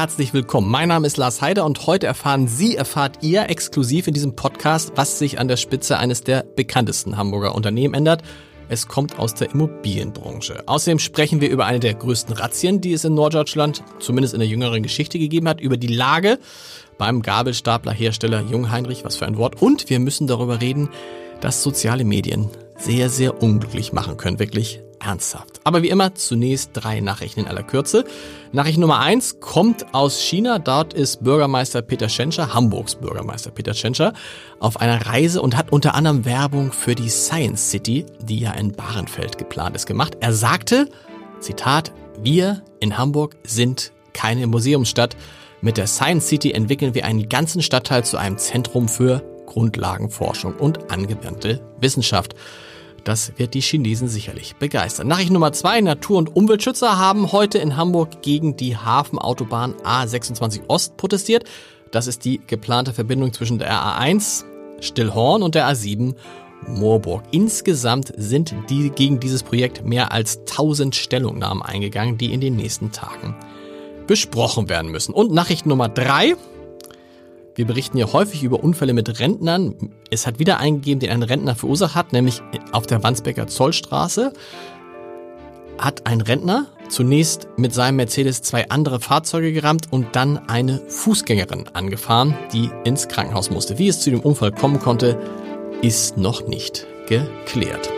Herzlich willkommen. Mein Name ist Lars Heider und heute erfahren Sie, erfahrt ihr exklusiv in diesem Podcast, was sich an der Spitze eines der bekanntesten Hamburger Unternehmen ändert. Es kommt aus der Immobilienbranche. Außerdem sprechen wir über eine der größten Razzien, die es in Norddeutschland, zumindest in der jüngeren Geschichte gegeben hat, über die Lage beim Gabelstaplerhersteller Jungheinrich, was für ein Wort. Und wir müssen darüber reden, dass soziale Medien sehr, sehr unglücklich machen können. Wirklich ernsthaft. Aber wie immer zunächst drei Nachrichten in aller Kürze. Nachricht Nummer eins kommt aus China. Dort ist Bürgermeister Peter Schenscher, Hamburgs Bürgermeister Peter Schenscher, auf einer Reise und hat unter anderem Werbung für die Science City, die ja in Bahrenfeld geplant ist, gemacht. Er sagte, Zitat, wir in Hamburg sind keine Museumsstadt. Mit der Science City entwickeln wir einen ganzen Stadtteil zu einem Zentrum für Grundlagenforschung und angewandte Wissenschaft. Das wird die Chinesen sicherlich begeistern. Nachricht Nummer zwei. Natur- und Umweltschützer haben heute in Hamburg gegen die Hafenautobahn A26 Ost protestiert. Das ist die geplante Verbindung zwischen der A1 Stillhorn und der A7 Moorburg. Insgesamt sind die gegen dieses Projekt mehr als 1000 Stellungnahmen eingegangen, die in den nächsten Tagen besprochen werden müssen. Und Nachricht Nummer drei. Wir berichten ja häufig über Unfälle mit Rentnern. Es hat wieder eingegeben, den ein Rentner verursacht hat, nämlich auf der Wandsbecker Zollstraße hat ein Rentner zunächst mit seinem Mercedes zwei andere Fahrzeuge gerammt und dann eine Fußgängerin angefahren, die ins Krankenhaus musste. Wie es zu dem Unfall kommen konnte, ist noch nicht geklärt.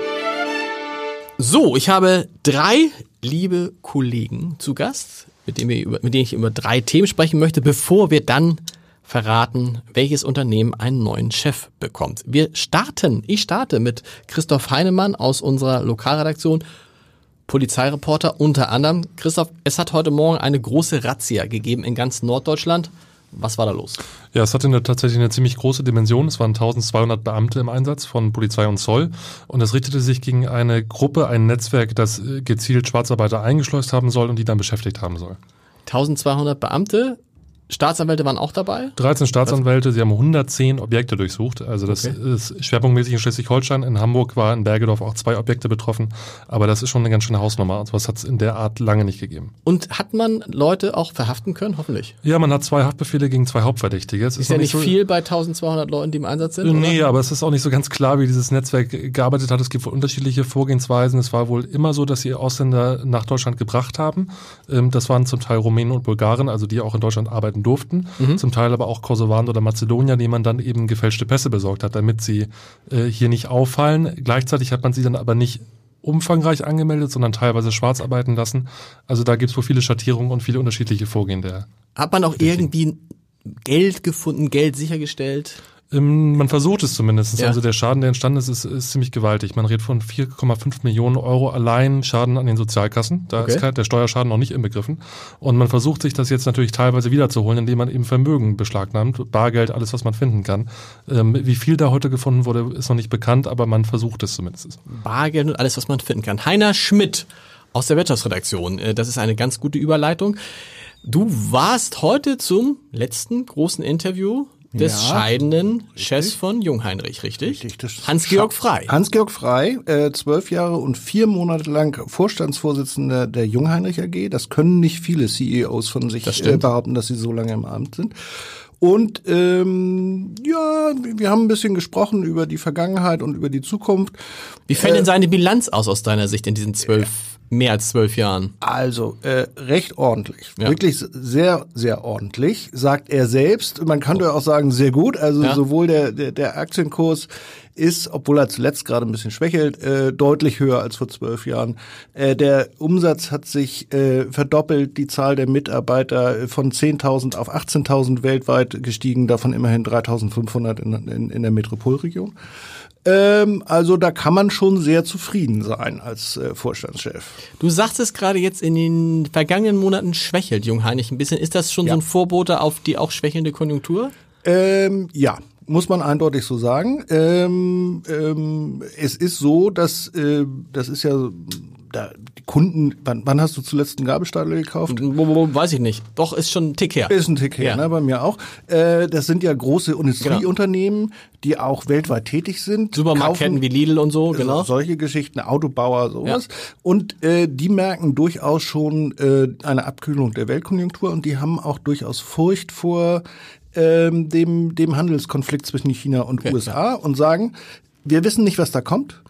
So, ich habe drei liebe Kollegen zu Gast, mit denen, wir über, mit denen ich über drei Themen sprechen möchte, bevor wir dann verraten, welches Unternehmen einen neuen Chef bekommt. Wir starten, ich starte mit Christoph Heinemann aus unserer Lokalredaktion, Polizeireporter unter anderem. Christoph, es hat heute Morgen eine große Razzia gegeben in ganz Norddeutschland. Was war da los? Ja, es hatte eine, tatsächlich eine ziemlich große Dimension. Es waren 1200 Beamte im Einsatz von Polizei und Zoll. Und es richtete sich gegen eine Gruppe, ein Netzwerk, das gezielt Schwarzarbeiter eingeschleust haben soll und die dann beschäftigt haben soll. 1200 Beamte Staatsanwälte waren auch dabei? 13 Staatsanwälte, sie haben 110 Objekte durchsucht. Also das okay. ist schwerpunktmäßig in Schleswig-Holstein. In Hamburg war in Bergedorf auch zwei Objekte betroffen. Aber das ist schon eine ganz schöne Hausnummer. Und sowas hat es in der Art lange nicht gegeben. Und hat man Leute auch verhaften können, hoffentlich? Ja, man hat zwei Haftbefehle gegen zwei Hauptverdächtige. Es ist, ist ja nicht so viel bei 1200 Leuten, die im Einsatz sind? Nee, oder? aber es ist auch nicht so ganz klar, wie dieses Netzwerk gearbeitet hat. Es gibt wohl unterschiedliche Vorgehensweisen. Es war wohl immer so, dass sie Ausländer nach Deutschland gebracht haben. Ähm, das waren zum Teil Rumänen und Bulgaren, also die auch in Deutschland arbeiten durften. Mhm zum Teil aber auch Kosovan oder Mazedonier, denen man dann eben gefälschte Pässe besorgt hat, damit sie äh, hier nicht auffallen. Gleichzeitig hat man sie dann aber nicht umfangreich angemeldet, sondern teilweise schwarz arbeiten lassen. Also da gibt es wohl viele Schattierungen und viele unterschiedliche Vorgehen der. Hat man auch irgendwie Geld gefunden, Geld sichergestellt? Ähm, man versucht es zumindest. Ja. Also der Schaden, der entstanden ist, ist, ist ziemlich gewaltig. Man redet von 4,5 Millionen Euro allein Schaden an den Sozialkassen. Da okay. ist der Steuerschaden noch nicht inbegriffen. Und man versucht sich das jetzt natürlich teilweise wiederzuholen, indem man eben Vermögen beschlagnahmt, Bargeld, alles, was man finden kann. Ähm, wie viel da heute gefunden wurde, ist noch nicht bekannt, aber man versucht es zumindest. Bargeld und alles, was man finden kann. Heiner Schmidt aus der Wirtschaftsredaktion. Äh, das ist eine ganz gute Überleitung. Du warst heute zum letzten großen Interview des ja, scheidenden richtig. Chefs von Jungheinrich, richtig? Richtig. Hans-Georg Frei. Hans-Georg Frei, äh, zwölf Jahre und vier Monate lang Vorstandsvorsitzender der Jungheinrich AG. Das können nicht viele CEOs von sich äh, behaupten, dass sie so lange im Amt sind. Und ähm, ja, wir haben ein bisschen gesprochen über die Vergangenheit und über die Zukunft. Wie fällt äh, denn seine Bilanz aus aus deiner Sicht in diesen zwölf mehr als zwölf Jahren. Also äh, recht ordentlich, ja. wirklich sehr, sehr ordentlich, sagt er selbst. Man könnte auch sagen sehr gut. Also ja. sowohl der, der, der Aktienkurs ist, obwohl er zuletzt gerade ein bisschen schwächelt, äh, deutlich höher als vor zwölf Jahren. Äh, der Umsatz hat sich äh, verdoppelt, die Zahl der Mitarbeiter von 10.000 auf 18.000 weltweit gestiegen, davon immerhin 3.500 in, in, in der Metropolregion. Ähm, also da kann man schon sehr zufrieden sein als äh, Vorstandschef. Du sagst es gerade jetzt in den vergangenen Monaten schwächelt Jungheinrich ein bisschen. Ist das schon ja. so ein Vorbote auf die auch schwächelnde Konjunktur? Ähm, ja, muss man eindeutig so sagen. Ähm, ähm, es ist so, dass äh, das ist ja da, die Kunden, wann, wann hast du zuletzt einen Gabelstapler gekauft? Weiß ich nicht. Doch, ist schon ein Tick her. Ist ein Tick her, ja. ne, bei mir auch. Äh, das sind ja große Industrieunternehmen, genau. die auch weltweit tätig sind. Supermarktketten wie Lidl und so, genau. Solche Geschichten, Autobauer, sowas. Ja. Und äh, die merken durchaus schon äh, eine Abkühlung der Weltkonjunktur und die haben auch durchaus Furcht vor ähm, dem, dem Handelskonflikt zwischen China und okay, USA ja. und sagen, wir wissen nicht, was da kommt.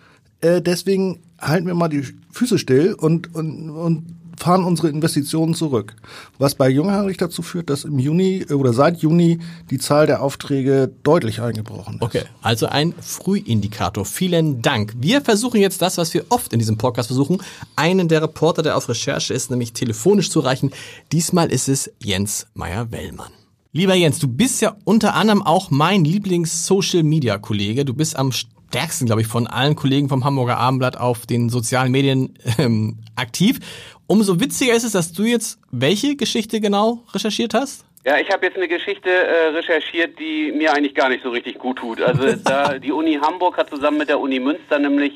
Äh, deswegen halten wir mal die Füße still und, und, und fahren unsere Investitionen zurück. Was bei Jungheinrich dazu führt, dass im Juni äh, oder seit Juni die Zahl der Aufträge deutlich eingebrochen ist. Okay, also ein Frühindikator. Vielen Dank. Wir versuchen jetzt das, was wir oft in diesem Podcast versuchen, einen der Reporter, der auf Recherche ist, nämlich telefonisch zu erreichen. Diesmal ist es Jens Meyer-Wellmann. Lieber Jens, du bist ja unter anderem auch mein Lieblings-Social-Media-Kollege. Du bist am stärksten, glaube ich, von allen Kollegen vom Hamburger Abendblatt auf den sozialen Medien ähm, aktiv. Umso witziger ist es, dass du jetzt welche Geschichte genau recherchiert hast? Ja, ich habe jetzt eine Geschichte äh, recherchiert, die mir eigentlich gar nicht so richtig gut tut. Also da die Uni Hamburg hat zusammen mit der Uni Münster nämlich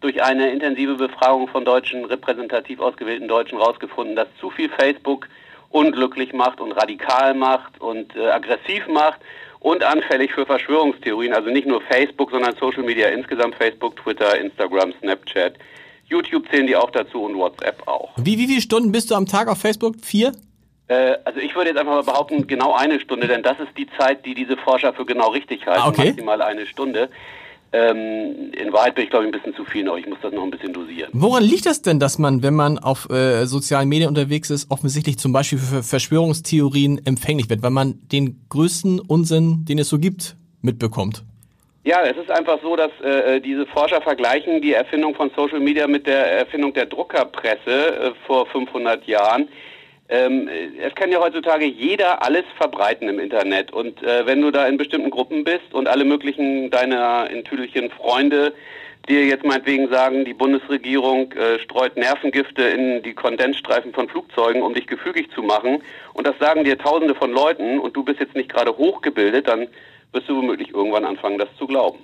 durch eine intensive Befragung von deutschen repräsentativ ausgewählten Deutschen rausgefunden, dass zu viel Facebook unglücklich macht und radikal macht und äh, aggressiv macht und anfällig für Verschwörungstheorien. Also nicht nur Facebook, sondern Social Media insgesamt, Facebook, Twitter, Instagram, Snapchat. YouTube zählen die auch dazu und WhatsApp auch. Wie, wie viele Stunden bist du am Tag auf Facebook? Vier? Äh, also ich würde jetzt einfach mal behaupten, genau eine Stunde, denn das ist die Zeit, die diese Forscher für genau richtig halten. Ah, okay. Maximal eine Stunde. Ähm, in Wahrheit bin ich, glaube ich, ein bisschen zu viel noch. Ich muss das noch ein bisschen dosieren. Woran liegt das denn, dass man, wenn man auf äh, sozialen Medien unterwegs ist, offensichtlich zum Beispiel für Verschwörungstheorien empfänglich wird, weil man den größten Unsinn, den es so gibt, mitbekommt? Ja, es ist einfach so, dass äh, diese Forscher vergleichen die Erfindung von Social Media mit der Erfindung der Druckerpresse äh, vor 500 Jahren. Ähm, es kann ja heutzutage jeder alles verbreiten im Internet. Und äh, wenn du da in bestimmten Gruppen bist und alle möglichen deiner in Tüdelchen Freunde dir jetzt meinetwegen sagen, die Bundesregierung äh, streut Nervengifte in die Kondensstreifen von Flugzeugen, um dich gefügig zu machen, und das sagen dir tausende von Leuten und du bist jetzt nicht gerade hochgebildet, dann wirst du womöglich irgendwann anfangen, das zu glauben.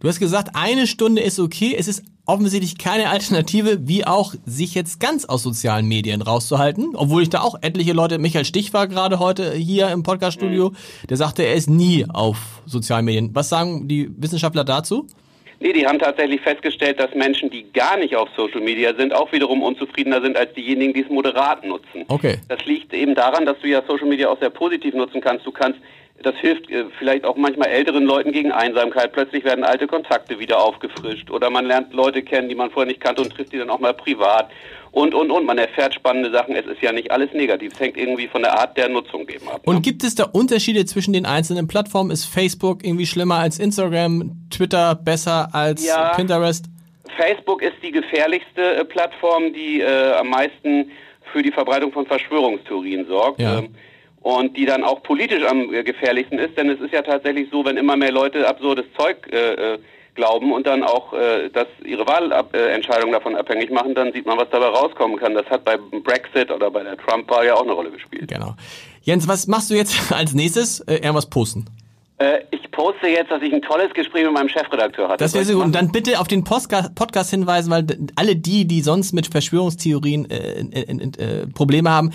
Du hast gesagt, eine Stunde ist okay. Es ist offensichtlich keine Alternative, wie auch sich jetzt ganz aus sozialen Medien rauszuhalten. Obwohl ich da auch etliche Leute, Michael Stich war gerade heute hier im Podcaststudio, mhm. der sagte, er ist nie auf sozialen Medien. Was sagen die Wissenschaftler dazu? Nee, die haben tatsächlich festgestellt, dass Menschen, die gar nicht auf Social Media sind, auch wiederum unzufriedener sind als diejenigen, die es moderat nutzen. Okay. Das liegt eben daran, dass du ja Social Media auch sehr positiv nutzen kannst. Du kannst das hilft äh, vielleicht auch manchmal älteren Leuten gegen Einsamkeit. Plötzlich werden alte Kontakte wieder aufgefrischt oder man lernt Leute kennen, die man vorher nicht kannte und trifft die dann auch mal privat und, und, und. Man erfährt spannende Sachen. Es ist ja nicht alles negativ. Es hängt irgendwie von der Art der Nutzung eben ab. Und ne? gibt es da Unterschiede zwischen den einzelnen Plattformen? Ist Facebook irgendwie schlimmer als Instagram, Twitter besser als ja, Pinterest? Facebook ist die gefährlichste äh, Plattform, die äh, am meisten für die Verbreitung von Verschwörungstheorien sorgt. Ja. Ähm, und die dann auch politisch am äh, gefährlichsten ist, denn es ist ja tatsächlich so, wenn immer mehr Leute absurdes Zeug äh, äh glauben und dann auch äh, dass ihre Wahlentscheidung davon abhängig machen, dann sieht man, was dabei rauskommen kann. Das hat bei Brexit oder bei der Trump-Wahl ja auch eine Rolle gespielt. Genau. Jens, was machst du jetzt als nächstes? Äh, irgendwas posten? Äh, ich poste jetzt, dass ich ein tolles Gespräch mit meinem Chefredakteur hatte. Das wäre sehr gut. Und dann bitte auf den Podcast, Podcast hinweisen, weil alle die, die sonst mit Verschwörungstheorien äh, äh, Probleme haben,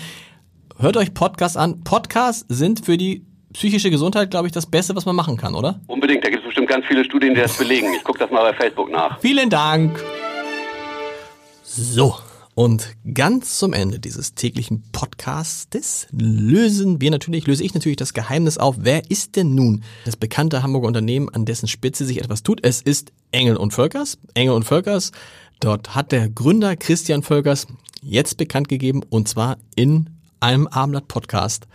hört euch Podcasts an. Podcasts sind für die psychische Gesundheit, glaube ich, das Beste, was man machen kann, oder? Unbedingt. Da gibt es bestimmt ganz viele Studien, die das belegen. Ich gucke das mal bei Facebook nach. Vielen Dank. So. Und ganz zum Ende dieses täglichen Podcastes lösen wir natürlich, löse ich natürlich das Geheimnis auf. Wer ist denn nun das bekannte Hamburger Unternehmen, an dessen Spitze sich etwas tut? Es ist Engel und Völkers. Engel und Völkers. Dort hat der Gründer Christian Völkers jetzt bekannt gegeben, und zwar in einem Abendblatt-Podcast,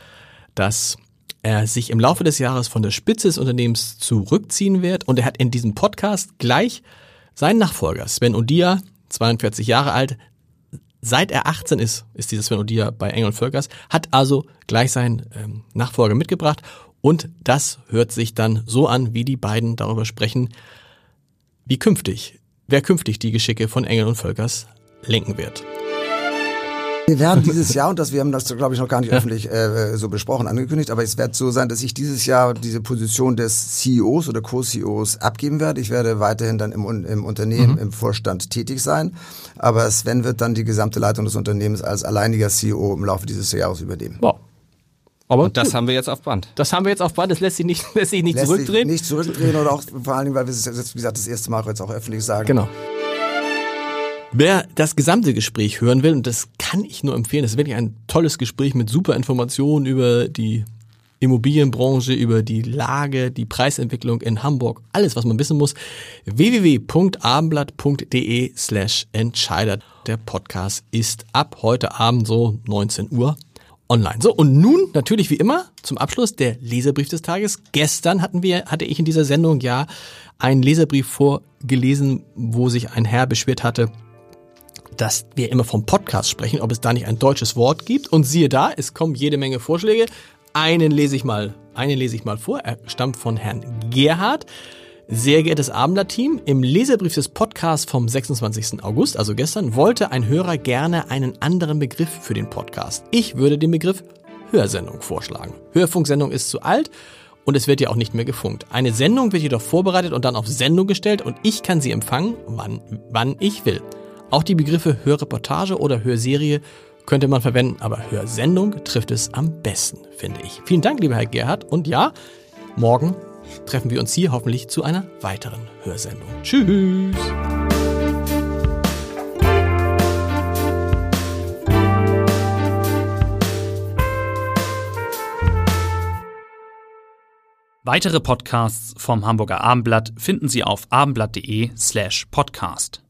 dass er sich im Laufe des Jahres von der Spitze des Unternehmens zurückziehen wird. Und er hat in diesem Podcast gleich seinen Nachfolger, Sven Odia, 42 Jahre alt, seit er 18 ist, ist dieser Sven Odia bei Engel Völkers, hat also gleich seinen ähm, Nachfolger mitgebracht. Und das hört sich dann so an, wie die beiden darüber sprechen, wie künftig, wer künftig die Geschicke von Engel und Völkers lenken wird. Wir werden dieses Jahr, und das, wir haben das, glaube ich, noch gar nicht öffentlich äh, so besprochen, angekündigt, aber es wird so sein, dass ich dieses Jahr diese Position des CEOs oder Co-CEOs abgeben werde. Ich werde weiterhin dann im, im Unternehmen, mhm. im Vorstand tätig sein. Aber Sven wird dann die gesamte Leitung des Unternehmens als alleiniger CEO im Laufe dieses Jahres übernehmen. Wow. Aber und das gut. haben wir jetzt auf Band. Das haben wir jetzt auf Band. Das lässt sich nicht, lässt sich nicht lässt zurückdrehen. Sich nicht zurückdrehen oder auch vor allen Dingen, weil wir es jetzt, wie gesagt, das erste Mal jetzt auch öffentlich sagen. Genau. Wer das gesamte Gespräch hören will, und das kann ich nur empfehlen, das ist wirklich ein tolles Gespräch mit super Informationen über die Immobilienbranche, über die Lage, die Preisentwicklung in Hamburg, alles, was man wissen muss. www.abendblatt.de slash Entscheider. Der Podcast ist ab heute Abend so 19 Uhr online. So, und nun natürlich wie immer zum Abschluss der Leserbrief des Tages. Gestern hatten wir, hatte ich in dieser Sendung ja einen Leserbrief vorgelesen, wo sich ein Herr beschwert hatte, dass wir immer vom Podcast sprechen, ob es da nicht ein deutsches Wort gibt. Und siehe da, es kommen jede Menge Vorschläge. Einen lese ich mal, einen lese ich mal vor. Er stammt von Herrn Gerhard. Sehr geehrtes Abendblatt-Team, im Leserbrief des Podcasts vom 26. August, also gestern, wollte ein Hörer gerne einen anderen Begriff für den Podcast. Ich würde den Begriff Hörsendung vorschlagen. Hörfunksendung ist zu alt und es wird ja auch nicht mehr gefunkt. Eine Sendung wird jedoch vorbereitet und dann auf Sendung gestellt und ich kann sie empfangen, wann, wann ich will. Auch die Begriffe Hörreportage oder Hörserie könnte man verwenden, aber Hörsendung trifft es am besten, finde ich. Vielen Dank, lieber Herr Gerhard. Und ja, morgen treffen wir uns hier hoffentlich zu einer weiteren Hörsendung. Tschüss! Weitere Podcasts vom Hamburger Abendblatt finden Sie auf abendblatt.de slash podcast.